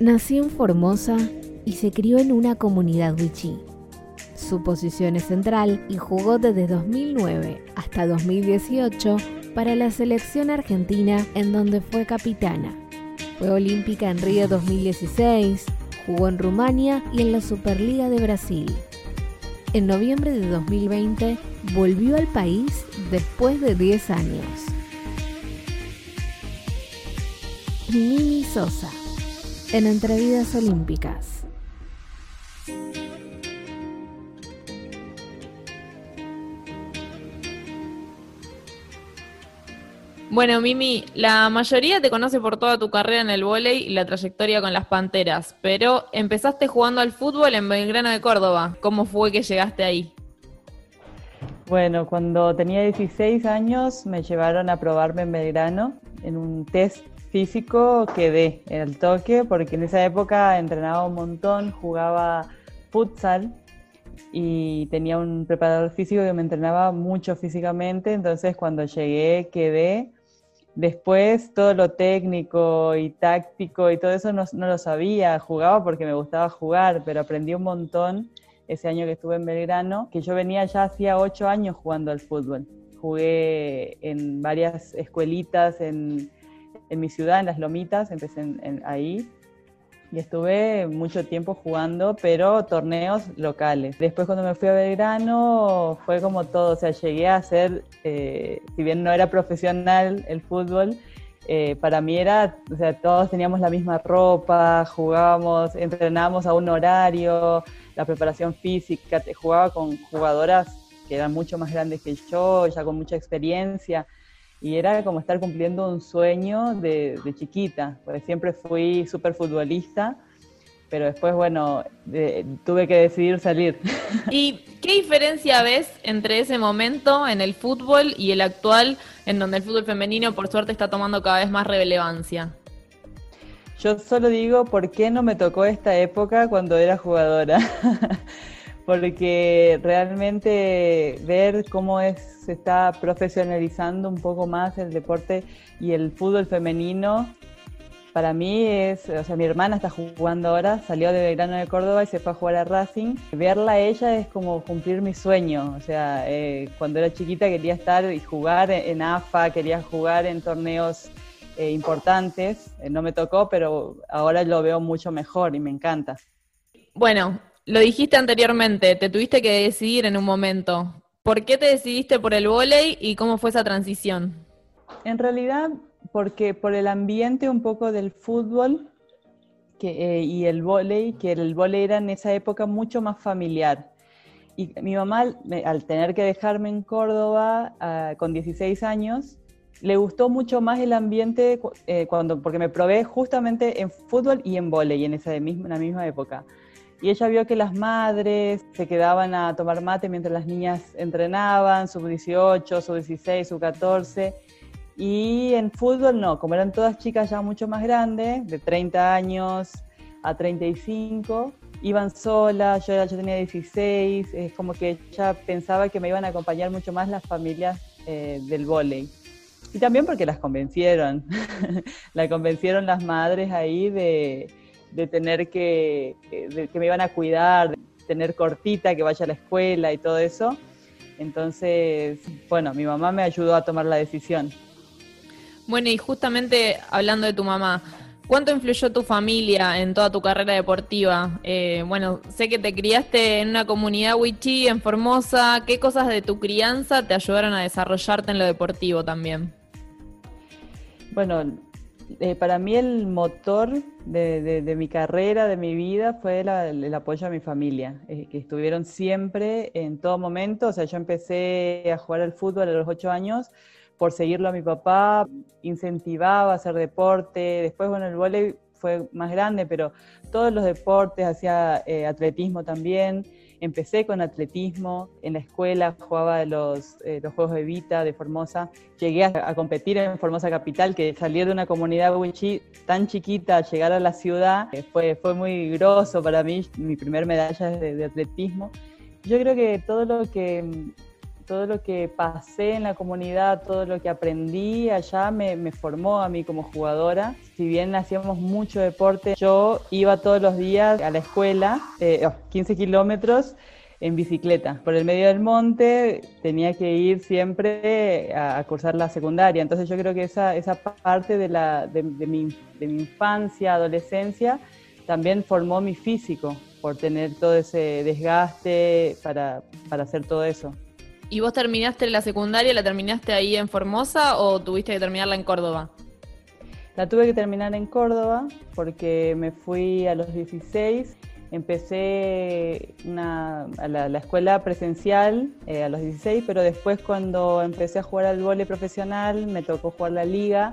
Nació en Formosa y se crió en una comunidad wichí. Su posición es central y jugó desde 2009 hasta 2018 para la selección argentina en donde fue capitana. Fue olímpica en Río 2016, jugó en Rumania y en la Superliga de Brasil. En noviembre de 2020 volvió al país después de 10 años. Mimi Sosa, en Entrevidas Olímpicas. Bueno, Mimi, la mayoría te conoce por toda tu carrera en el vóley y la trayectoria con las Panteras, pero empezaste jugando al fútbol en Belgrano de Córdoba. ¿Cómo fue que llegaste ahí? Bueno, cuando tenía 16 años me llevaron a probarme en Belgrano en un test físico quedé en el toque porque en esa época entrenaba un montón, jugaba futsal y tenía un preparador físico que me entrenaba mucho físicamente, entonces cuando llegué quedé Después todo lo técnico y táctico y todo eso no, lo sabía, jugaba porque me gustaba jugar, pero aprendí un montón ese año que estuve en Belgrano, que yo venía ya hacía ocho años jugando al fútbol. Jugué en varias escuelitas en, mi ciudad, en Las Lomitas, empecé ahí. Y estuve mucho tiempo jugando, pero torneos locales. Después cuando me fui a Belgrano fue como todo, o sea, llegué a ser, eh, si bien no era profesional el fútbol, eh, para mí era, o sea, todos teníamos la misma ropa, jugábamos, entrenábamos a un horario, la preparación física, jugaba con jugadoras que eran mucho más grandes que yo, ya con mucha experiencia y era como estar cumpliendo un sueño de, chiquita, porque siempre fui súper futbolista, pero después, bueno, tuve que decidir salir. ¿Y qué diferencia ves entre ese momento en el fútbol y el actual, en donde el fútbol femenino, por suerte, está tomando cada vez más relevancia? Yo solo digo, ¿por qué no me tocó esta época cuando era jugadora? porque realmente ver cómo es, se está profesionalizando un poco más el deporte y el fútbol femenino, para mí es, o sea, mi hermana está jugando ahora, salió de Belgrano de Córdoba y se fue a jugar a Racing. Verla a ella es como cumplir mi sueño, o sea, eh, cuando era chiquita quería estar y jugar en AFA, quería jugar en torneos eh, importantes, eh, no me tocó, pero ahora lo veo mucho mejor y me encanta. Bueno, lo dijiste anteriormente, te tuviste que decidir en un momento. ¿Por qué te decidiste por el vóley y cómo fue esa transición? En realidad, porque por el ambiente un poco del fútbol eh, y el vóley, que el vóley era en esa época mucho más familiar. Y mi mamá, al tener que dejarme en Córdoba ah, con 16 años, le gustó mucho más el ambiente eh, cuando, porque me probé justamente en fútbol y en vóley en, esa misma, en la misma época y ella vio que las madres se quedaban a tomar mate mientras las niñas entrenaban, sub 18, sub 16, sub 14. Y en fútbol no, como eran todas chicas ya mucho más grandes, de 30 años a 35, iban solas, yo, yo tenía 16, es como que ella pensaba que me iban a acompañar mucho más las familias eh, del vóley. Y también porque las convencieron, la convencieron las madres ahí de, de tener que, que me iban a cuidar, de tener cortita, que vaya a la escuela y todo eso. Entonces, bueno, mi mamá me ayudó a tomar la decisión. Bueno, y justamente hablando de tu mamá, ¿cuánto influyó tu familia en toda tu carrera deportiva? Eh, bueno, sé que te criaste en una comunidad wichí, en Formosa. ¿Qué cosas de tu crianza te ayudaron a desarrollarte en lo deportivo también? Bueno, eh, para mí el motor de, mi carrera, de mi vida, fue el, apoyo a mi familia, eh, que estuvieron siempre en todo momento. O sea, yo empecé a jugar al fútbol a los ocho años por seguirlo a mi papá, incentivaba a hacer deporte. Después, bueno, el vóley fue más grande, pero todos los deportes, hacía eh, atletismo también. Empecé con atletismo, en la escuela jugaba los, eh, los Juegos de Vita de Formosa, llegué a, competir en Formosa Capital, que salir de una comunidad wichí tan chiquita, llegar a la ciudad, eh, fue, fue muy groso para mí, mi primer medalla de, de atletismo. Yo creo que todo lo que todo lo que pasé en la comunidad, todo lo que aprendí allá me, formó a mí como jugadora. Si bien hacíamos mucho deporte, yo iba todos los días a la escuela, 15 eh, kilómetros, en bicicleta. Por el medio del monte tenía que ir siempre a, cursar la secundaria. Entonces yo creo que esa, esa parte de, la, de, mi, de mi infancia, adolescencia, también formó mi físico por tener todo ese desgaste para, para hacer todo eso. ¿Y vos terminaste la secundaria, la terminaste ahí en Formosa o tuviste que terminarla en Córdoba? La tuve que terminar en Córdoba porque me fui a los 16, empecé a la, escuela presencial eh, a los 16, pero después cuando empecé a jugar al vóley profesional me tocó jugar la liga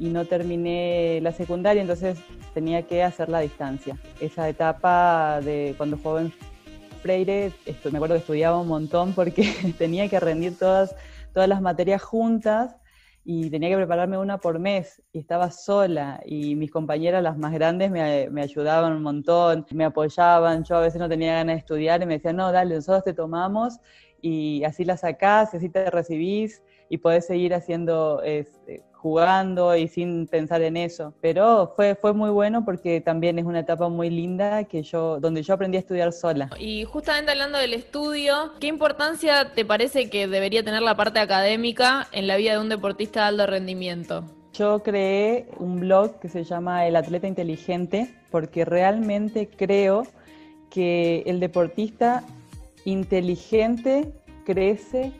y no terminé la secundaria, entonces tenía que hacer la distancia. Esa etapa de cuando jugaba en Freire, me acuerdo que estudiaba un montón porque tenía que rendir todas, todas las materias juntas y tenía que prepararme una por mes y estaba sola y mis compañeras, las más grandes, me, me, ayudaban un montón, me apoyaban, yo a veces no tenía ganas de estudiar y me decían, no, dale, nosotros te tomamos y así la sacás, así te recibís y podés seguir haciendo este, jugando y sin pensar en eso. Pero fue, fue muy bueno porque también es una etapa muy linda que yo, donde yo aprendí a estudiar sola. Y justamente hablando del estudio, ¿qué importancia te parece que debería tener la parte académica en la vida de un deportista de alto rendimiento? Yo creé un blog que se llama El Atleta Inteligente porque realmente creo que el deportista inteligente crece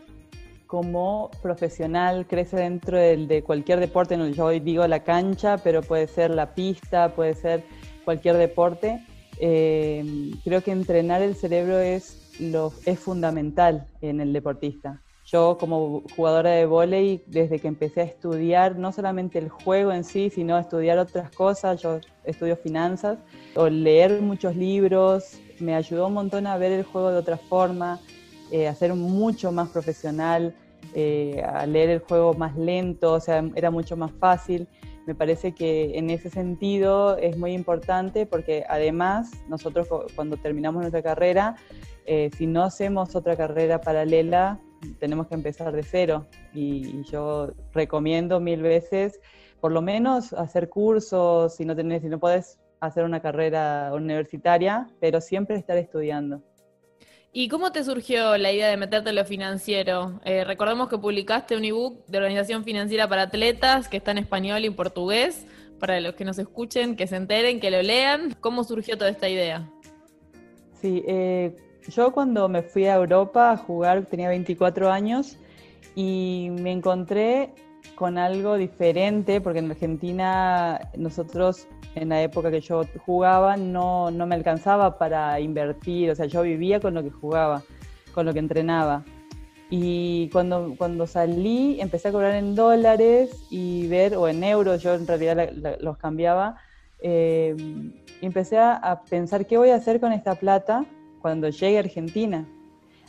como profesional crece dentro de cualquier deporte, no, yo hoy digo la cancha, pero puede ser la pista, puede ser cualquier deporte. Eh, creo que entrenar el cerebro es, lo, es fundamental en el deportista. Yo como jugadora de vóley, desde que empecé a estudiar no solamente el juego en sí, sino estudiar otras cosas, yo estudio finanzas, o leer muchos libros, me ayudó un montón a ver el juego de otra forma, eh, a ser mucho más profesional, eh, a leer el juego más lento, o sea, era mucho más fácil. Me parece que en ese sentido es muy importante porque además nosotros cuando terminamos nuestra carrera, eh, si no hacemos otra carrera paralela, tenemos que empezar de cero. Y, yo recomiendo mil veces, por lo menos, hacer cursos, si no, tenés, si no podés hacer una carrera universitaria, pero siempre estar estudiando. ¿Y cómo te surgió la idea de meterte en lo financiero? Eh, recordemos que publicaste un ebook de Organización Financiera para Atletas que está en español y en portugués, para los que nos escuchen, que se enteren, que lo lean. ¿Cómo surgió toda esta idea? Sí, eh, yo cuando me fui a Europa a jugar tenía 24 años y me encontré con algo diferente, porque en Argentina nosotros en la época que yo jugaba no, no me alcanzaba para invertir, o sea, yo vivía con lo que jugaba, con lo que entrenaba. Y cuando, cuando salí empecé a cobrar en dólares y ver, o en euros, yo en realidad los cambiaba, eh, empecé a pensar qué voy a hacer con esta plata cuando llegue a Argentina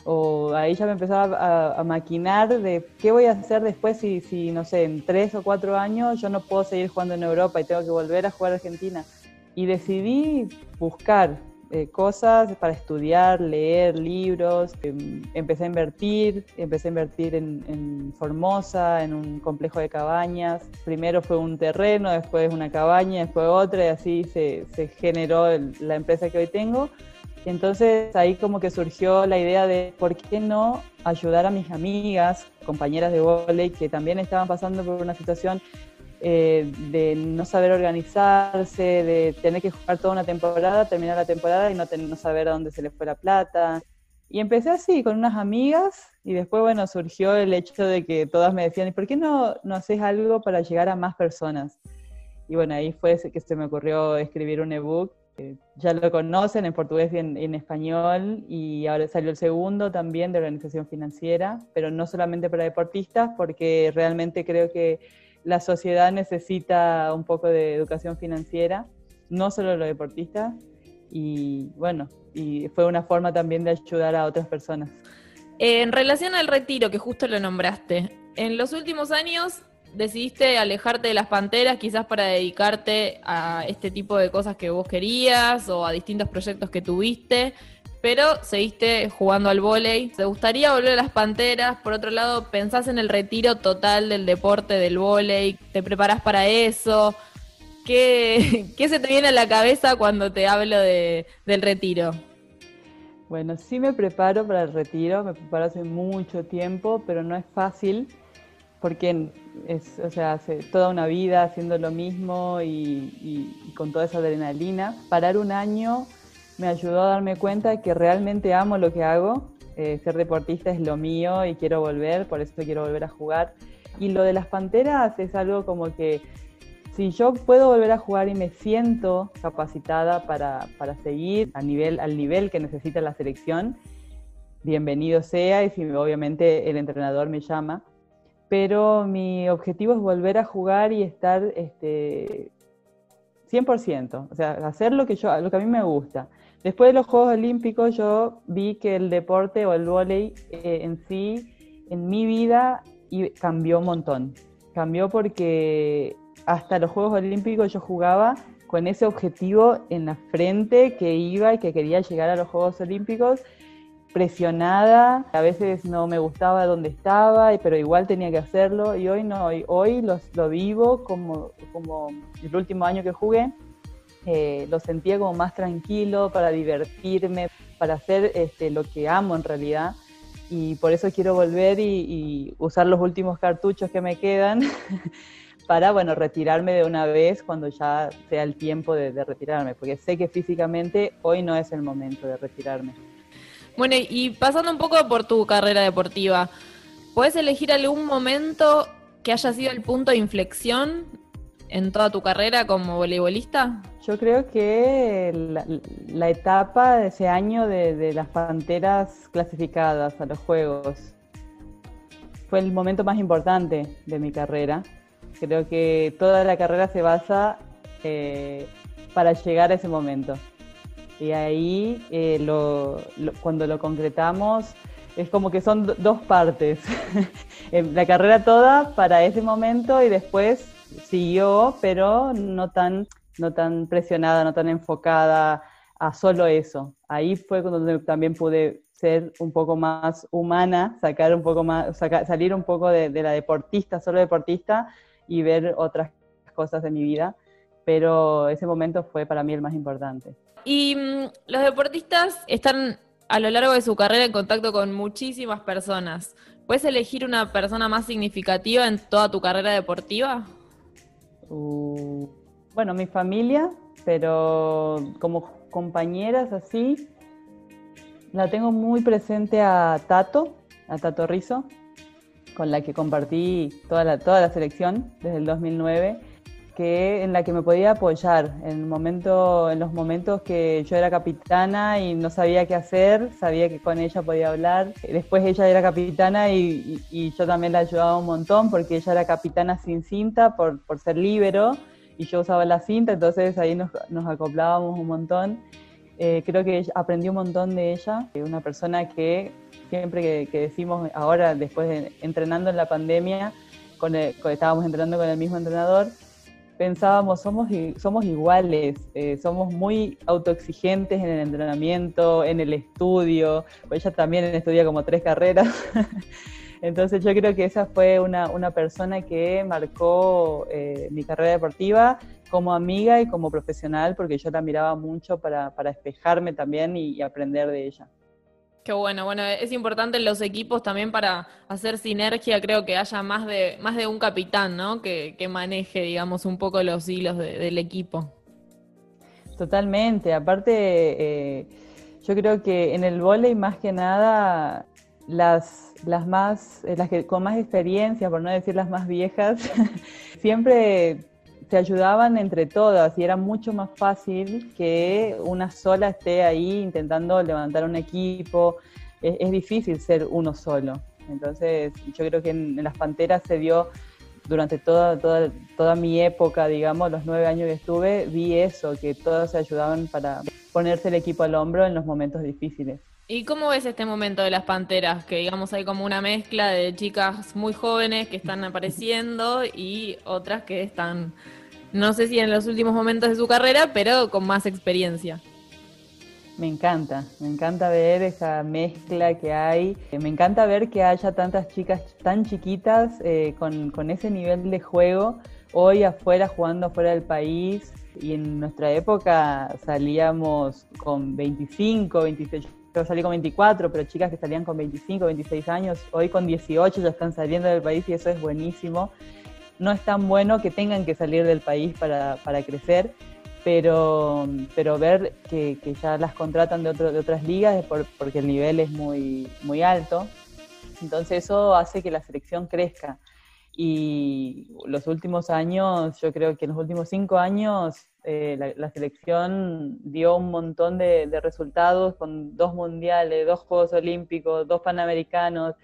o ahí ya me empezaba a, maquinar de qué voy a hacer después si, si, no sé, en tres o cuatro años yo no puedo seguir jugando en Europa y tengo que volver a jugar a Argentina. Y decidí buscar eh, cosas para estudiar, leer libros, em, empecé a invertir, empecé a invertir en, Formosa, en un complejo de cabañas. Primero fue un terreno, después una cabaña, después otra y así se, se generó la empresa que hoy tengo entonces ahí como que surgió la idea de por qué no ayudar a mis amigas, compañeras de volei que también estaban pasando por una situación eh, de no saber organizarse, de tener que jugar toda una temporada, terminar la temporada y no, no saber a dónde se les fue la plata. Y empecé así, con unas amigas, y después, bueno, surgió el hecho de que todas me decían, ¿y por qué no, no haces algo para llegar a más personas? Y bueno, ahí fue que se me ocurrió escribir un ebook ya lo conocen en portugués y en, español y ahora salió el segundo también de organización financiera, pero no solamente para deportistas porque realmente creo que la sociedad necesita un poco de educación financiera, no solo los deportistas y bueno, y fue una forma también de ayudar a otras personas. En relación al retiro, que justo lo nombraste, en los últimos años decidiste alejarte de las panteras quizás para dedicarte a este tipo de cosas que vos querías o a distintos proyectos que tuviste, pero seguiste jugando al vóley. ¿Te gustaría volver a las Panteras? Por otro lado, ¿pensás en el retiro total del deporte del vóley? ¿Te preparás para eso? ¿Qué, ¿Qué, se te viene a la cabeza cuando te hablo de, del retiro? Bueno, sí me preparo para el retiro, me preparo hace mucho tiempo, pero no es fácil porque es, o sea, hace toda una vida haciendo lo mismo y, con toda esa adrenalina. Parar un año me ayudó a darme cuenta que realmente amo lo que hago. Eh, ser deportista es lo mío y quiero volver, por eso quiero volver a jugar. Y lo de las panteras es algo como que si yo puedo volver a jugar y me siento capacitada para, para seguir a nivel, al nivel que necesita la selección, bienvenido sea y si obviamente el entrenador me llama pero mi objetivo es volver a jugar y estar este, 100%, o sea, hacer lo que, yo, lo que a mí me gusta. Después de los Juegos Olímpicos yo vi que el deporte o el vóley eh, en sí, en mi vida, cambió un montón. Cambió porque hasta los Juegos Olímpicos yo jugaba con ese objetivo en la frente que iba y que quería llegar a los Juegos Olímpicos presionada, a veces no me gustaba dónde estaba, pero igual tenía que hacerlo y hoy no, hoy, hoy lo vivo como, como el último año que jugué, eh, lo sentía como más tranquilo para divertirme, para hacer este, lo que amo en realidad y por eso quiero volver y, usar los últimos cartuchos que me quedan para, bueno, retirarme de una vez cuando ya sea el tiempo de retirarme, porque sé que físicamente hoy no es el momento de retirarme. Bueno, y pasando un poco por tu carrera deportiva, ¿puedes elegir algún momento que haya sido el punto de inflexión en toda tu carrera como voleibolista? Yo creo que la, etapa de ese año de, las Panteras clasificadas a los Juegos fue el momento más importante de mi carrera. Creo que toda la carrera se basa eh, para llegar a ese momento. Y ahí, eh, cuando lo concretamos, es como que son dos partes. la carrera toda para ese momento y después siguió, pero no tan, no tan presionada, no tan enfocada a solo eso. Ahí fue cuando también pude ser un poco más humana, sacar un poco más, salir un poco de, de la deportista, solo deportista, y ver otras cosas de mi vida. Pero ese momento fue para mí el más importante. Y mm, los deportistas están a lo largo de su carrera en contacto con muchísimas personas. ¿Puedes elegir una persona más significativa en toda tu carrera deportiva? Uh, bueno, mi familia, pero como compañeras así, la tengo muy presente a Tato, a Tato Rizo, con la que compartí toda la, toda la selección desde el 2009 que en la que me podía apoyar en, momento, en los momentos que yo era capitana y no sabía qué hacer, sabía que con ella podía hablar. Después ella era capitana y, yo también la ayudaba un montón porque ella era capitana sin cinta por, por ser líbero y yo usaba la cinta, entonces ahí nos, nos acoplábamos un montón. Eh, creo que aprendí un montón de ella, una persona que siempre que, que decimos ahora, después de entrenando en la pandemia, con estábamos entrenando con el mismo entrenador, pensábamos, somos, somos iguales, eh, somos muy autoexigentes en el entrenamiento, en el estudio, pues ella también estudia como tres carreras. Entonces yo creo que esa fue una, una persona que marcó eh, mi carrera deportiva como amiga y como profesional, porque yo la miraba mucho para, para despejarme también y aprender de ella. Qué bueno, bueno, es importante en los equipos también para hacer sinergia, creo que haya más de, más de un capitán, ¿no? Que, maneje, digamos, un poco los hilos del equipo. Totalmente, aparte, eh, yo creo que en el vóley más que nada, las, las más, eh, las que con más experiencia, por no decir las más viejas, siempre se ayudaban entre todas y era mucho más fácil que una sola esté ahí intentando levantar un equipo. Es, difícil ser uno solo. Entonces, yo creo que en, las Panteras se dio durante toda, toda, toda mi época, digamos, los nueve años que estuve, vi eso, que todos se ayudaban para ponerse el equipo al hombro en los momentos difíciles. ¿Y cómo ves este momento de las Panteras? Que digamos hay como una mezcla de chicas muy jóvenes que están apareciendo y otras que están no sé si en los últimos momentos de su carrera, pero con más experiencia. Me encanta, me encanta ver esa mezcla que hay. Me encanta ver que haya tantas chicas tan chiquitas eh, con, ese nivel de juego hoy afuera, jugando afuera del país. Y en nuestra época salíamos con 25, 26. Yo salí con 24, pero chicas que salían con 25, 26 años, hoy con 18 ya están saliendo del país y eso es buenísimo. No es tan bueno que tengan que salir del país para, para crecer, pero, pero ver que, que, ya las contratan de, otro, de otras ligas es por, porque el nivel es muy, muy alto. Entonces eso hace que la selección crezca. Y los últimos años, yo creo que en los últimos cinco años, eh, la, selección dio un montón de, de, resultados con dos mundiales, dos Juegos Olímpicos, dos Panamericanos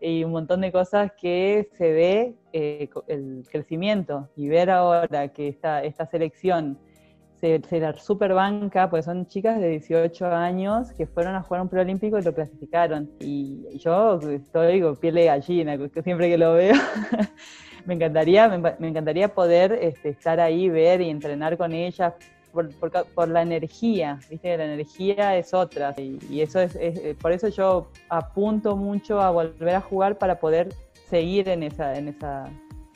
y un montón de cosas que se ve eh, el crecimiento. Y ver ahora que esta, esta selección se, se la super banca, pues son chicas de 18 años que fueron a jugar un preolímpico y lo clasificaron. Y yo estoy, digo, piel de gallina, siempre que lo veo. me encantaría, me, encantaría poder este, estar ahí, ver y entrenar con ellas. Por, la energía, ¿viste? La energía es otra. Y, y eso es, es, por eso yo apunto mucho a volver a jugar para poder seguir en esa, en esa,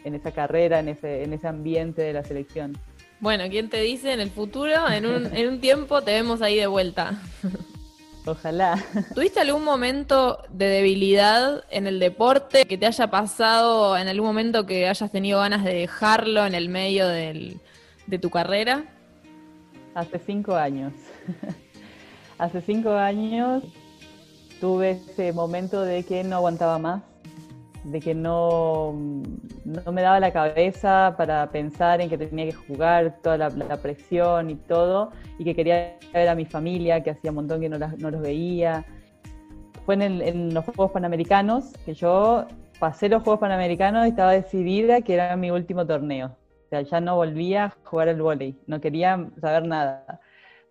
en esa carrera, en ese, en ese ambiente de la selección. Bueno, ¿quién te dice en el futuro, en un, en un tiempo, te vemos ahí de vuelta? Ojalá. ¿Tuviste algún momento de debilidad en el deporte que te haya pasado en algún momento que hayas tenido ganas de dejarlo en el medio del, de tu carrera? Hace cinco años. Hace cinco años tuve ese momento de que no aguantaba más de que no, no, me daba la cabeza para pensar en que tenía que jugar, toda la, la, presión y todo, y que quería ver a mi familia, que hacía un montón que no, la, no los veía. Fue en, el, en, los Juegos Panamericanos que yo pasé los Juegos Panamericanos y estaba decidida que era mi último torneo. O sea, ya no volvía a jugar al vóley, no quería saber nada.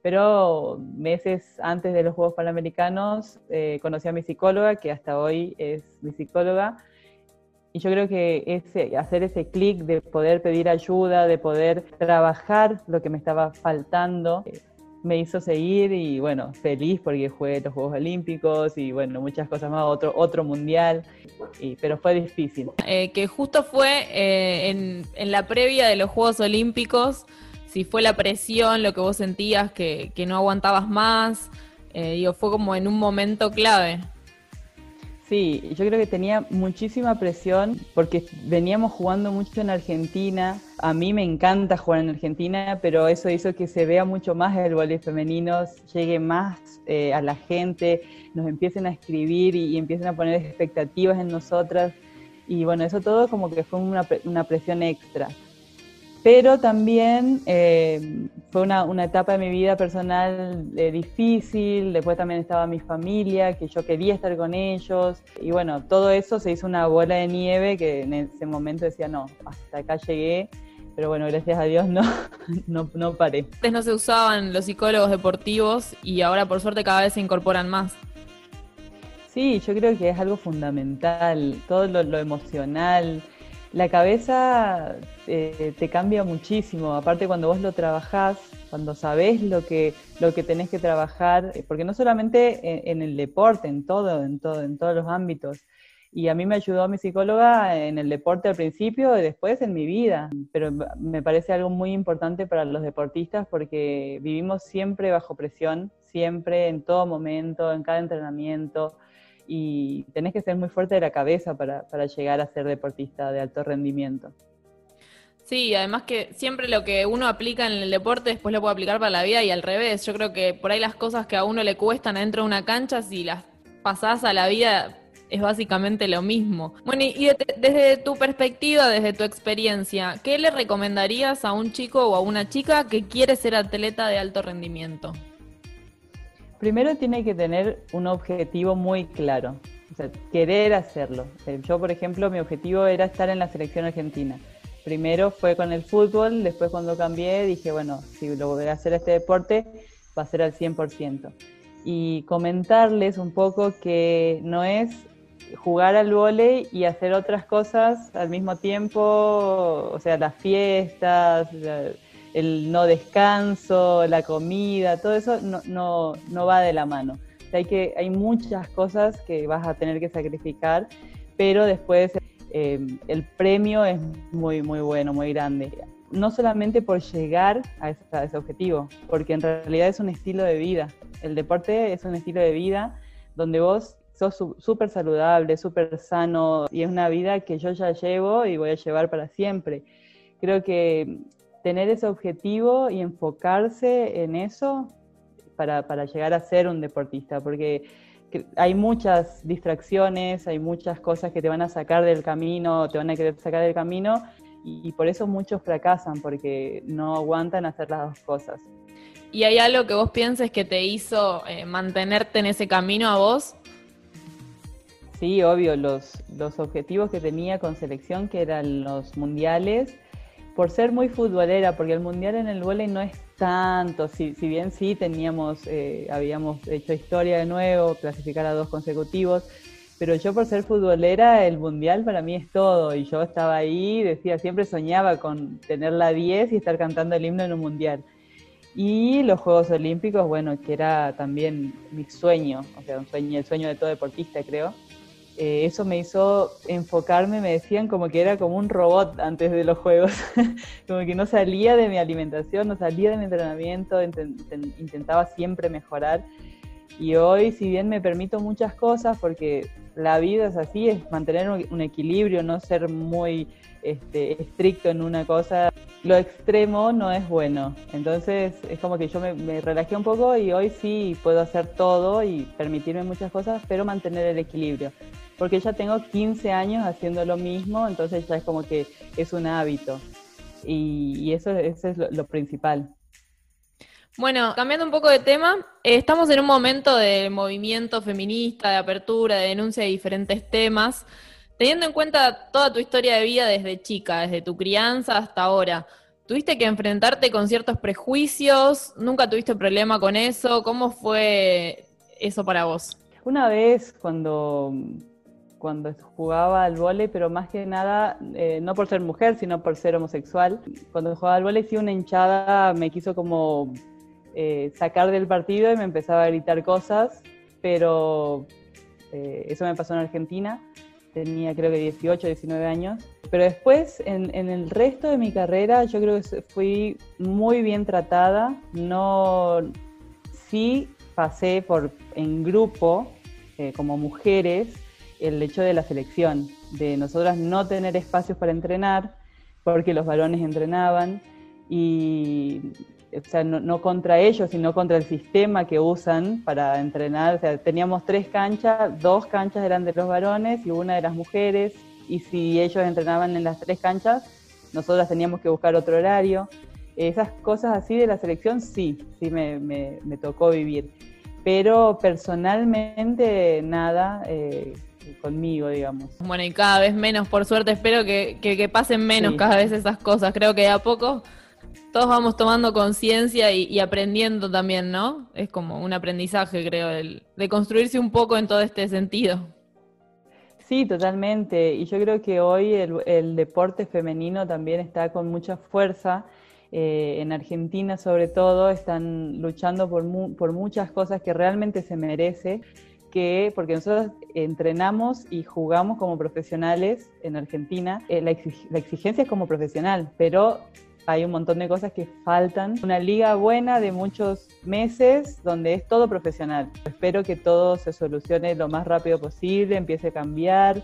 Pero meses antes de los Juegos Panamericanos eh, conocí a mi psicóloga, que hasta hoy es mi psicóloga, y yo creo que ese, hacer ese clic de poder pedir ayuda, de poder trabajar lo que me estaba faltando, eh, me hizo seguir y bueno, feliz porque jugué los Juegos Olímpicos y bueno, muchas cosas más, otro, otro mundial, pero fue difícil. Eh, que justo fue eh, en, en, la previa de los Juegos Olímpicos, si fue la presión, lo que vos sentías que, que no aguantabas más, eh, digo, fue como en un momento clave. Sí, yo creo que tenía muchísima presión porque veníamos jugando mucho en Argentina. A mí me encanta jugar en Argentina, pero eso hizo que se vea mucho más el voleibol femenino, llegue más eh, a la gente, nos empiecen a escribir y, y, empiecen a poner expectativas en nosotras. Y bueno, eso todo como que fue una, una presión extra pero también eh, fue una, una, etapa de mi vida personal eh, difícil, después también estaba mi familia, que yo quería estar con ellos, y bueno, todo eso se hizo una bola de nieve que en ese momento decía, no, hasta acá llegué, pero bueno, gracias a Dios no, no, no paré. Antes no se usaban los psicólogos deportivos y ahora por suerte cada vez se incorporan más. Sí, yo creo que es algo fundamental, todo lo, lo emocional, la cabeza eh, te cambia muchísimo, aparte cuando vos lo trabajás, cuando sabés lo que, lo que tenés que trabajar, eh, porque no solamente en, el deporte, en todo, en todo, en todos los ámbitos. Y a mí me ayudó mi psicóloga en el deporte al principio y después en mi vida. Pero me parece algo muy importante para los deportistas porque vivimos siempre bajo presión, siempre, en todo momento, en cada entrenamiento y tenés que ser muy fuerte de la cabeza para, para llegar a ser deportista de alto rendimiento. Sí, además que siempre lo que uno aplica en el deporte después lo puede aplicar para la vida y al revés. Yo creo que por ahí las cosas que a uno le cuestan dentro de una cancha, si las pasás a la vida, es básicamente lo mismo. Bueno, y desde tu perspectiva, desde tu experiencia, ¿qué le recomendarías a un chico o a una chica que quiere ser atleta de alto rendimiento? Primero tiene que tener un objetivo muy claro, o sea, querer hacerlo. Yo, por ejemplo, mi objetivo era estar en la selección argentina. Primero fue con el fútbol, después cuando cambié dije, bueno, si lo voy a hacer este deporte, va a ser al 100%. Y comentarles un poco que no es jugar al vóley y hacer otras cosas al mismo tiempo, o sea, las fiestas, el no descanso, la comida, todo eso no, no, no va de la mano. hay, que, hay muchas cosas que vas a tener que sacrificar, pero después eh, el premio es muy, muy bueno, muy grande. No solamente por llegar a ese, objetivo, porque en realidad es un estilo de vida. El deporte es un estilo de vida donde vos sos súper saludable, súper sano y es una vida que yo ya llevo y voy a llevar para siempre. Creo que tener ese objetivo y enfocarse en eso para, para llegar a ser un deportista, porque hay muchas distracciones, hay muchas cosas que te van a sacar del camino, te van a querer sacar del camino y, por eso muchos fracasan, porque no aguantan hacer las dos cosas. ¿Y hay algo que vos pienses que te hizo eh, mantenerte en ese camino a vos? Sí, obvio, los, los objetivos que tenía con selección, que eran los mundiales, por ser muy futbolera, porque el mundial en el vóley no es tanto, si, si bien sí teníamos, eh, habíamos hecho historia de nuevo, clasificar a dos consecutivos, pero yo por ser futbolera, el mundial para mí es todo, y yo estaba ahí, decía, siempre soñaba con tener la 10 y estar cantando el himno en un mundial. Y los Juegos Olímpicos, bueno, que era también mi sueño, o sea, un sueño, el sueño de todo deportista, creo. Eh, eso me hizo enfocarme, me decían como que era como un robot antes de los juegos, como que no salía de mi alimentación, no salía de mi entrenamiento, intentaba siempre mejorar. Y hoy, si bien me permito muchas cosas, porque la vida es así, es mantener un, equilibrio, no ser muy este, estricto en una cosa, lo extremo no es bueno. Entonces es como que yo me, relajé un poco y hoy sí puedo hacer todo y permitirme muchas cosas, pero mantener el equilibrio porque ya tengo 15 años haciendo lo mismo, entonces ya es como que es un hábito. Y, eso, es lo, principal. Bueno, cambiando un poco de tema, eh, estamos en un momento de movimiento feminista, de apertura, de denuncia de diferentes temas. Teniendo en cuenta toda tu historia de vida desde chica, desde tu crianza hasta ahora, ¿tuviste que enfrentarte con ciertos prejuicios? ¿Nunca tuviste problema con eso? ¿Cómo fue eso para vos? Una vez cuando cuando jugaba al vóley, pero más que nada, eh, no por ser mujer, sino por ser homosexual. Cuando jugaba al vóley, sí, una hinchada me quiso como eh, sacar del partido y me empezaba a gritar cosas, pero eh, eso me pasó en Argentina. Tenía creo que 18, 19 años. Pero después, en, en, el resto de mi carrera, yo creo que fui muy bien tratada. No, sí pasé por en grupo, como mujeres, el hecho de la selección, de nosotras no tener espacios para entrenar, porque los varones entrenaban, y o sea, no, contra ellos, sino contra el sistema que usan para entrenar. O sea, teníamos tres canchas, dos canchas eran de los varones y una de las mujeres, y si ellos entrenaban en las tres canchas, nosotras teníamos que buscar otro horario. Esas cosas así de la selección sí, sí me, me, tocó vivir. Pero personalmente nada, eh, conmigo, digamos. Bueno, y cada vez menos, por suerte, espero que, que, pasen menos cada vez esas cosas. Creo que de a poco todos vamos tomando conciencia y, aprendiendo también, ¿no? Es como un aprendizaje, creo, de construirse un poco en todo este sentido. Sí, totalmente. Y yo creo que hoy el, deporte femenino también está con mucha fuerza. Eh, en Argentina sobre todo están luchando por, por muchas cosas que realmente se merece que, porque nosotros entrenamos y jugamos como profesionales en Argentina, eh, la, exigencia es como profesional, pero hay un montón de cosas que faltan. Una liga buena de muchos meses donde es todo profesional. Espero que todo se solucione lo más rápido posible, empiece a cambiar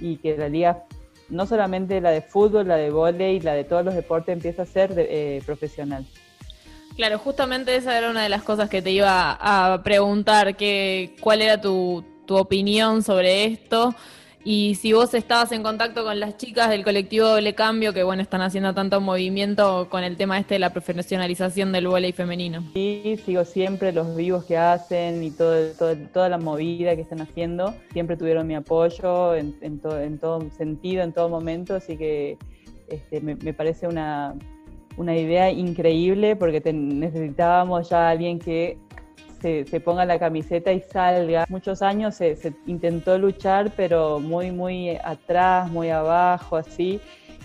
y que la liga, no solamente la de fútbol, la de vóley, la de todos los deportes, empiece a ser eh, profesional. Claro, justamente esa era una de las cosas que te iba a preguntar, que, cuál era tu, opinión sobre esto y si vos estabas en contacto con las chicas del colectivo Doble Cambio, que bueno, están haciendo tanto movimiento con el tema este de la profesionalización del voleibol femenino. Sí, sigo siempre los vivos que hacen y todo, toda la movida que están haciendo. Siempre tuvieron mi apoyo en, en, en todo sentido, en todo momento, así que este, me parece una, una idea increíble porque necesitábamos ya alguien que se, ponga la camiseta y salga. Muchos años se, intentó luchar, pero muy, muy atrás, muy abajo, así.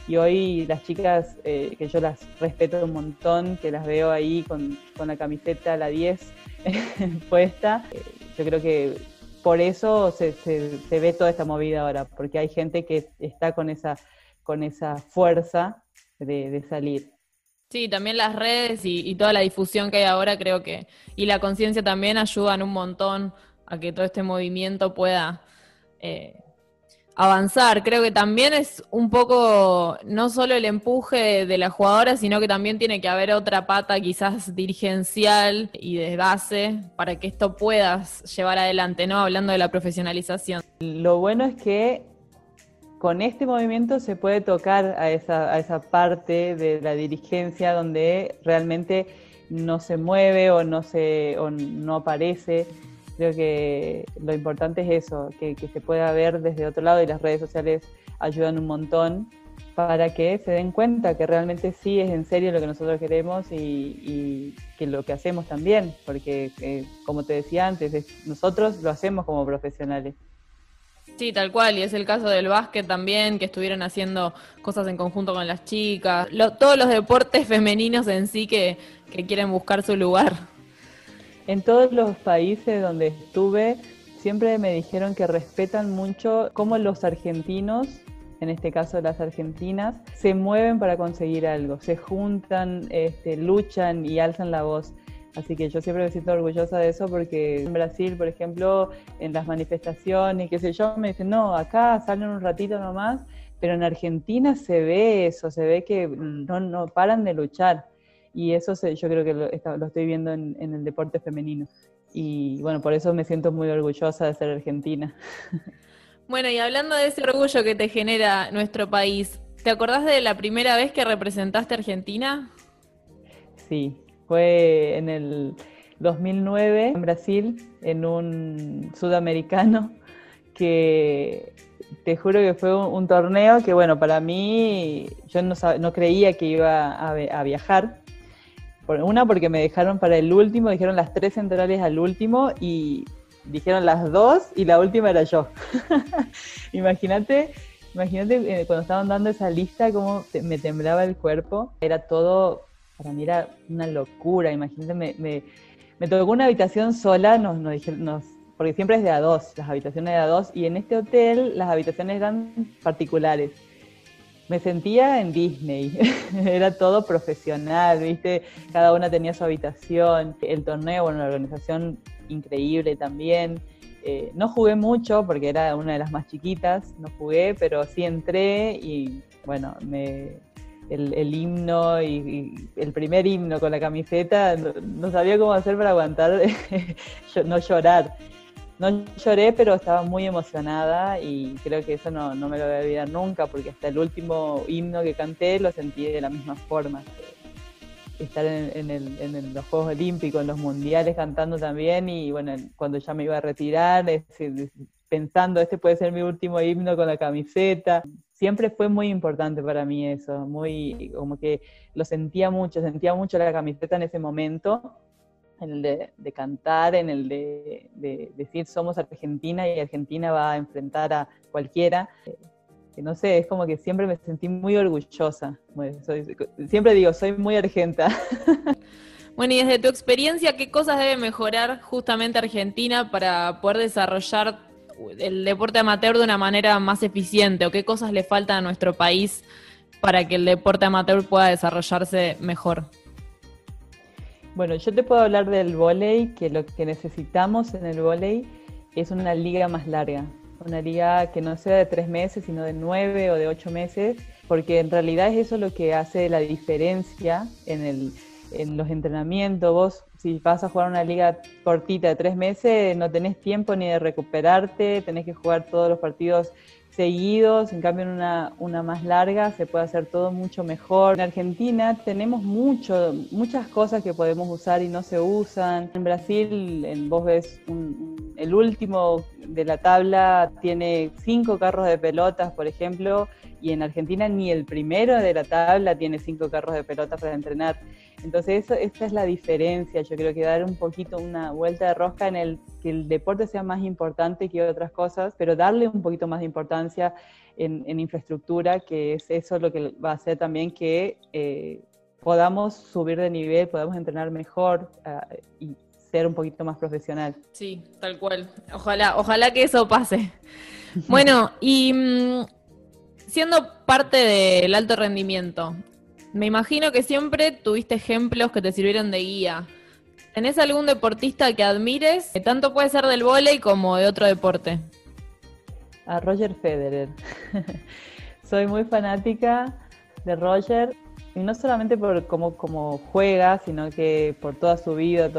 y hoy las chicas, eh, que yo las respeto un montón, que las veo ahí con, la camiseta, la 10 puesta, eh, yo creo que por eso se, se, ve toda esta movida ahora, porque hay gente que está con esa, con esa fuerza de, salir. Sí, también las redes y, toda la difusión que hay ahora creo que, y la conciencia también ayudan un montón a que todo este movimiento pueda eh, avanzar. Creo que también es un poco, no solo el empuje de la jugadora, sino que también tiene que haber otra pata quizás dirigencial y de base para que esto puedas llevar adelante, ¿no? Hablando de la profesionalización. Lo bueno es que con este movimiento se puede tocar a esa, parte de la dirigencia donde realmente no se mueve o no, se, aparece Creo que lo importante es eso, que, se pueda ver desde otro lado y las redes sociales ayudan un montón para que se den cuenta que realmente sí es en serio lo que nosotros queremos y, que lo que hacemos también, porque eh, como te decía antes, nosotros lo hacemos como profesionales. Sí, tal cual, y es el caso del básquet también, que estuvieron haciendo cosas en conjunto con las chicas, todos los deportes femeninos en sí que quieren buscar su lugar. En todos los países donde estuve, siempre me dijeron que respetan mucho cómo los argentinos, en este caso las argentinas, se mueven para conseguir algo, se juntan, este, luchan y alzan la voz. Así que yo siempre me siento orgullosa de eso porque en Brasil, por ejemplo, en las manifestaciones, qué sé yo, me dicen, no, acá salen un ratito nomás, pero en Argentina se ve eso, se ve que no, no paran de luchar y eso yo creo que lo, estoy viendo en, el deporte femenino. Y bueno, por eso me siento muy orgullosa de ser argentina. Bueno, y hablando de ese orgullo que te genera nuestro país, ¿te acordás de la primera vez que representaste a Argentina? Sí, fue en el 2009 en Brasil, en un sudamericano que te juro que fue un, torneo que, bueno, para mí, yo no, no creía que iba a, a viajar una porque me dejaron para el último, dijeron las tres centrales al último y dijeron las dos y la última era yo. imagínate, imagínate eh, cuando estaban dando esa lista cómo me temblaba el cuerpo. Era todo, para mí era una locura. Imagínate, me, me, tocó una habitación sola, nos, nos, nos, porque siempre es de a dos, las habitaciones de a dos, y en este hotel las habitaciones eran particulares me sentía en Disney, era todo profesional, ¿viste? Cada una tenía su habitación, el torneo, bueno, una organización increíble también. Eh, no jugué mucho porque era una de las más chiquitas, no jugué, pero sí entré y bueno, me, el, himno y, el primer himno con la camiseta, no, sabía cómo hacer para aguantar, no llorar. No lloré, pero estaba muy emocionada y creo que eso no, me lo voy a olvidar nunca, porque hasta el último himno que canté lo sentí de la misma forma. Estar en, los Juegos Olímpicos, en los Mundiales cantando también y bueno, cuando ya me iba a retirar, pensando, este puede ser mi último himno con la camiseta. Siempre fue muy importante para mí eso, muy como que lo sentía mucho, sentía mucho la camiseta en ese momento en el de, cantar, en el de, decir somos Argentina y Argentina va a enfrentar a cualquiera. Que no sé, es como que siempre me sentí muy orgullosa. siempre digo, soy muy argenta. Bueno, y desde tu experiencia, ¿qué cosas debe mejorar justamente Argentina para poder desarrollar el deporte amateur de una manera más eficiente? ¿O qué cosas le faltan a nuestro país para que el deporte amateur pueda desarrollarse mejor? Bueno, yo te puedo hablar del volei, que lo que necesitamos en el volei es una liga más larga, una liga que no sea de tres meses, sino de nueve o de ocho meses, porque en realidad es eso lo que hace la diferencia en, el, en los entrenamientos. Vos, si vas a jugar una liga cortita de tres meses, no tenés tiempo ni de recuperarte, tenés que jugar todos los partidos seguidos, en cambio en una, una, más larga se puede hacer todo mucho mejor. En Argentina tenemos mucho, muchas cosas que podemos usar y no se usan. En Brasil, vos ves el último de la tabla tiene cinco carros de pelotas, por ejemplo, y en Argentina ni el primero de la tabla tiene cinco carros de pelota para entrenar. Entonces, eso, esta es la diferencia. Yo creo que dar un poquito una vuelta de rosca en el que el deporte sea más importante que otras cosas, pero darle un poquito más de importancia en, infraestructura, que es eso lo que va a hacer también que eh, podamos subir de nivel, podamos entrenar mejor uh, y ser un poquito más profesional. Sí, tal cual. Ojalá, ojalá que eso pase. Bueno, y mm, siendo parte del alto rendimiento, me imagino que siempre tuviste ejemplos que te sirvieron de guía. ¿Tenés algún deportista que admires? Que tanto puede ser del vóley como de otro deporte. A Roger Federer. Soy muy fanática de Roger y no solamente por cómo, cómo juega, sino que por toda su vida,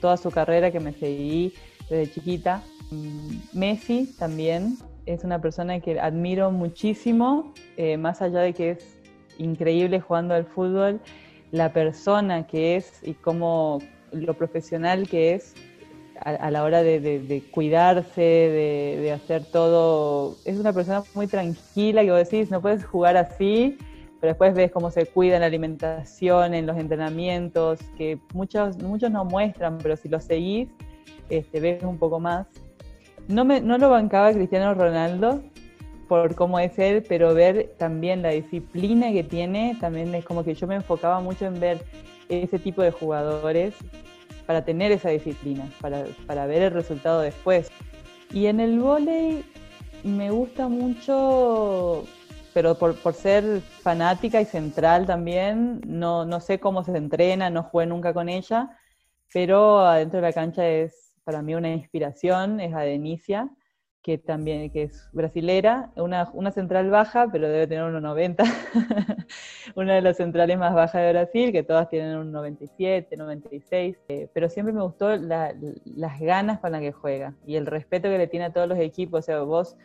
toda su carrera que me seguí desde chiquita. Mm, Messi también es una persona que admiro muchísimo, eh, más allá de que es increíble jugando al fútbol, la persona que es y cómo lo profesional que es a, la hora de, cuidarse, de, hacer todo. Es una persona muy tranquila que vos decís, no puedes jugar así, pero después ves cómo se cuida en la alimentación, en los entrenamientos, que muchos, muchos no muestran, pero si lo seguís, este, ves un poco más. No, me, no lo bancaba Cristiano Ronaldo por cómo es él, pero ver también la disciplina que tiene, también es como que yo me enfocaba mucho en ver ese tipo de jugadores para tener esa disciplina, para, para ver el resultado después. Y en el vóley me gusta mucho pero por, por, ser fanática y central también, no, no sé cómo se entrena, no jugué nunca con ella, pero adentro de la cancha es para mí una inspiración, es a Denicia, que también que es brasilera, una, una central baja, pero debe tener 1,90, una de las centrales más bajas de Brasil, que todas tienen un 97, 96, eh, pero siempre me gustó las ganas con las que juega y el respeto que le tiene a todos los equipos, o sea, vos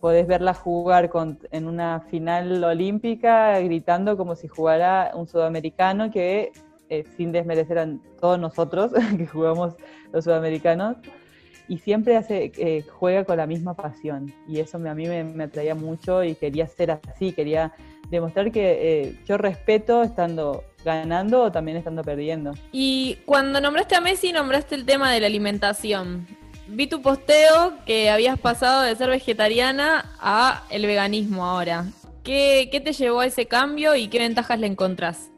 podés verla jugar en una final olímpica gritando como si jugara un sudamericano que, eh, sin desmerecer a todos nosotros que jugamos los sudamericanos, y siempre hace, eh, juega con la misma pasión. Y eso a mí me, atraía mucho y quería ser así, quería demostrar que eh, yo respeto estando ganando o también estando perdiendo. Y cuando nombraste a Messi, nombraste el tema de la alimentación vi tu posteo que habías pasado de ser vegetariana a el veganismo ahora. ¿Qué, te llevó a ese cambio y qué ventajas le encontrás?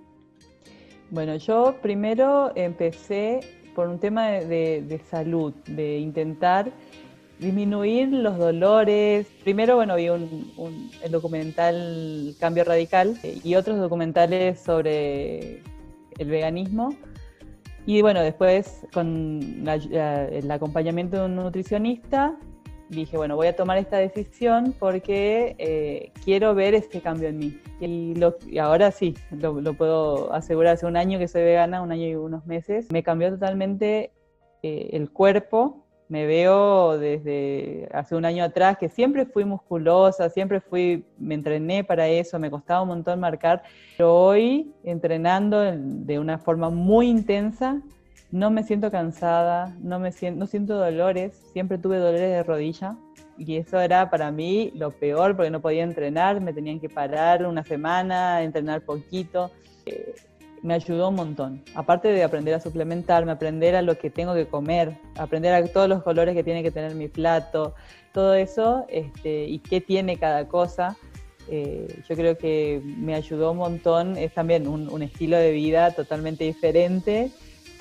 Bueno, yo primero empecé por un tema de, salud, de intentar disminuir los dolores. Primero, bueno, vi un, el documental Cambio Radical y otros documentales sobre el veganismo y bueno, después con el acompañamiento de un nutricionista, dije, bueno, voy a tomar esta decisión porque eh, quiero ver este cambio en mí. Y, ahora sí, lo, puedo asegurar, hace un año que soy vegana, un año y unos meses, me cambió totalmente eh, el cuerpo, me veo desde hace un año atrás que siempre fui musculosa, siempre fui, me entrené para eso, me costaba un montón marcar, pero hoy entrenando de una forma muy intensa, no me siento cansada, no, me siento, no siento dolores, siempre tuve dolores de rodilla y eso era para mí lo peor porque no podía entrenar, me tenían que parar una semana, entrenar poquito. Eh, me ayudó un montón. Aparte de aprender a suplementarme, aprender a lo que tengo que comer, aprender a todos los colores que tiene que tener mi plato, todo eso este, y qué tiene cada cosa. Eh, yo creo que me ayudó un montón. Es también un, estilo de vida totalmente diferente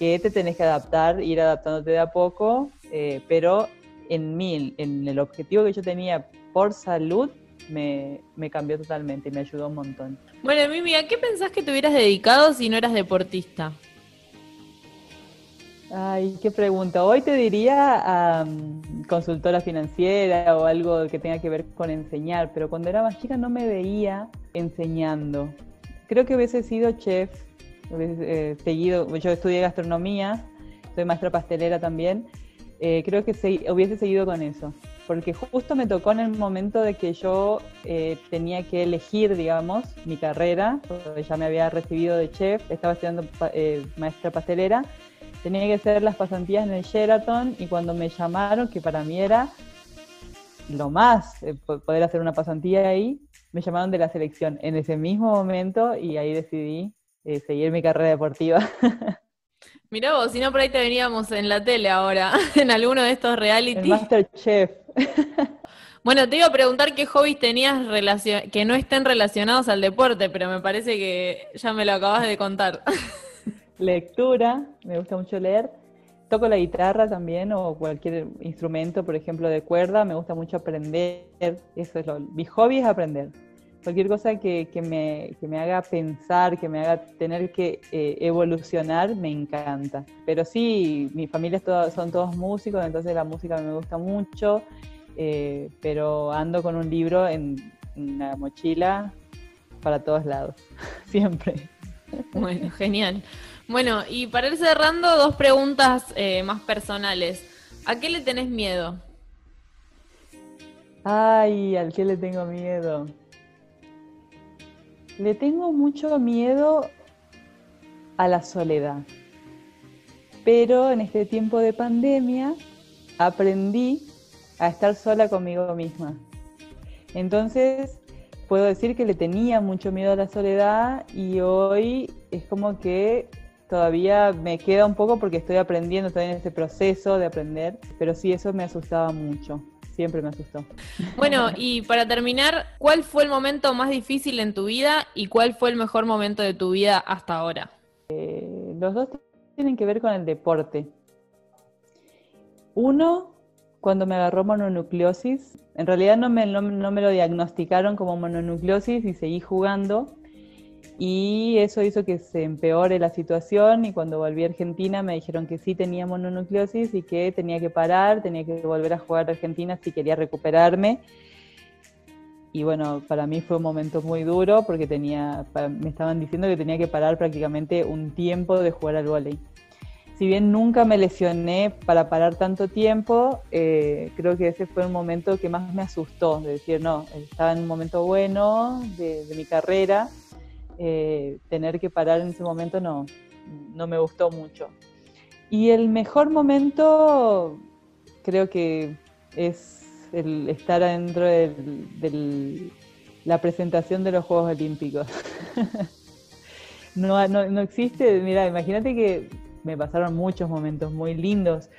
que te tenés que adaptar, ir adaptándote de a poco, eh, pero en mí, en el objetivo que yo tenía por salud, me, cambió totalmente y me ayudó un montón. Bueno, Mimi, ¿a qué pensás que te hubieras dedicado si no eras deportista? Ay, qué pregunta. Hoy te diría a consultora financiera o algo que tenga que ver con enseñar, pero cuando era más chica no me veía enseñando. Creo que hubiese sido chef, eh, seguido, yo estudié gastronomía, soy maestra pastelera también, eh, creo que hubiese seguido con eso porque justo me tocó en el momento de que yo eh, tenía que elegir, digamos, mi carrera, porque ya me había recibido de chef, estaba estudiando eh, maestra pastelera, tenía que hacer las pasantías en el Sheraton y cuando me llamaron, que para mí era lo más eh, poder hacer una pasantía ahí, me llamaron de la selección en ese mismo momento y ahí decidí eh, seguir mi carrera deportiva. Mirá vos, si no por ahí te veníamos en la tele ahora, en alguno de estos reality. El Masterchef. Bueno, te iba a preguntar qué hobbies tenías que no estén relacionados al deporte, pero me parece que ya me lo acabas de contar. Lectura, me gusta mucho leer. Toco la guitarra también o cualquier instrumento, por ejemplo, de cuerda. Me gusta mucho aprender. Eso es lo, mi hobby es aprender. Cualquier cosa que, me, me, haga pensar, que me haga tener que eh, evolucionar, me encanta. Pero sí, mi familia son todos músicos, entonces la música me gusta mucho. Eh, pero ando con un libro en una mochila para todos lados, siempre. Bueno, genial. Bueno, y para ir cerrando, dos preguntas eh, más personales. ¿A qué le tenés miedo? Ay, ¿al qué le tengo miedo? Le tengo mucho miedo a la soledad. Pero en este tiempo de pandemia aprendí a estar sola conmigo misma. Entonces, puedo decir que le tenía mucho miedo a la soledad y hoy es como que todavía me queda un poco porque estoy aprendiendo, estoy en este proceso de aprender, pero sí, eso me asustaba mucho. Siempre me asustó. Bueno, y para terminar, ¿cuál fue el momento más difícil en tu vida y cuál fue el mejor momento de tu vida hasta ahora? Eh, los dos tienen que ver con el deporte. Uno, cuando me agarró mononucleosis, en realidad no me, no me lo diagnosticaron como mononucleosis y seguí jugando, y eso hizo que se empeore la situación y cuando volví a Argentina me dijeron que sí tenía mononucleosis y que tenía que parar, tenía que volver a jugar a Argentina si quería recuperarme. Y bueno, para mí fue un momento muy duro porque tenía, me estaban diciendo que tenía que parar prácticamente un tiempo de jugar al vóley. Si bien nunca me lesioné para parar tanto tiempo, eh, creo que ese fue un momento que más me asustó, de decir, no, estaba en un momento bueno de, de mi carrera, eh, tener que parar en ese momento no, no me gustó mucho. Y el mejor momento creo que es el estar adentro de la presentación de los Juegos Olímpicos. no, no, existe, mira, imagínate que me pasaron muchos momentos muy lindos,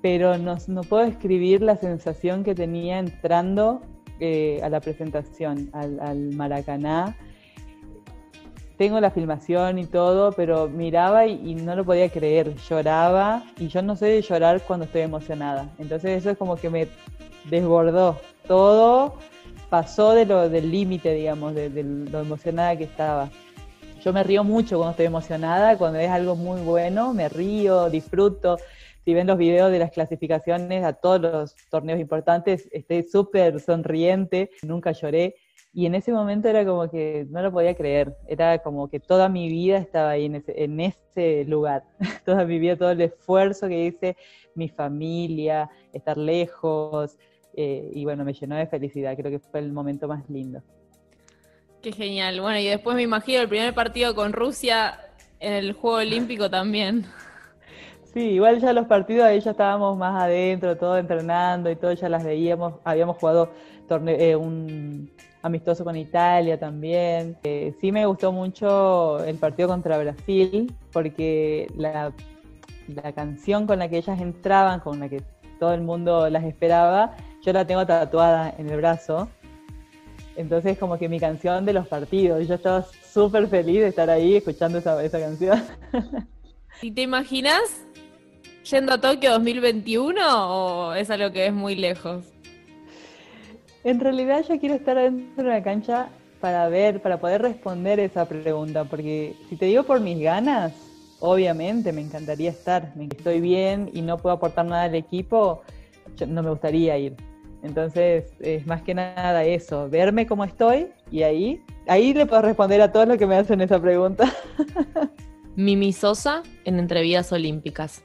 pero no, no puedo describir la sensación que tenía entrando eh, a la presentación, al, al Maracaná, tengo la filmación y todo, pero miraba y, no lo podía creer, lloraba y yo no sé de llorar cuando estoy emocionada. Entonces eso es como que me desbordó todo, pasó de lo del límite, digamos, de, lo emocionada que estaba. Yo me río mucho cuando estoy emocionada, cuando es algo muy bueno, me río, disfruto. Si ven los videos de las clasificaciones a todos los torneos importantes, estoy súper sonriente, nunca lloré y en ese momento era como que no lo podía creer, era como que toda mi vida estaba ahí en ese, en ese lugar, toda mi vida, todo el esfuerzo que hice, mi familia, estar lejos, eh, y bueno, me llenó de felicidad, creo que fue el momento más lindo. Qué genial, bueno, y después me imagino el primer partido con Rusia en el Juego Olímpico también. Sí, igual ya los partidos ahí ya estábamos más adentro, todo entrenando y todo, ya las veíamos, habíamos jugado eh, un amistoso con Italia también. Eh, sí me gustó mucho el partido contra Brasil porque la, canción con la que ellas entraban, con la que todo el mundo las esperaba, yo la tengo tatuada en el brazo. Entonces como que mi canción de los partidos, yo estaba súper feliz de estar ahí escuchando esa, esa canción. ¿Y te imaginas yendo a Tokio 2021 o es algo que es muy lejos? En realidad yo quiero estar dentro de la cancha para ver, para poder responder esa pregunta, porque si te digo por mis ganas, obviamente me encantaría estar. Estoy bien y no puedo aportar nada al equipo, no me gustaría ir. Entonces, es más que nada eso, verme como estoy y ahí, ahí le puedo responder a todos los que me hacen esa pregunta. Mimi Sosa en Entrevías Olímpicas.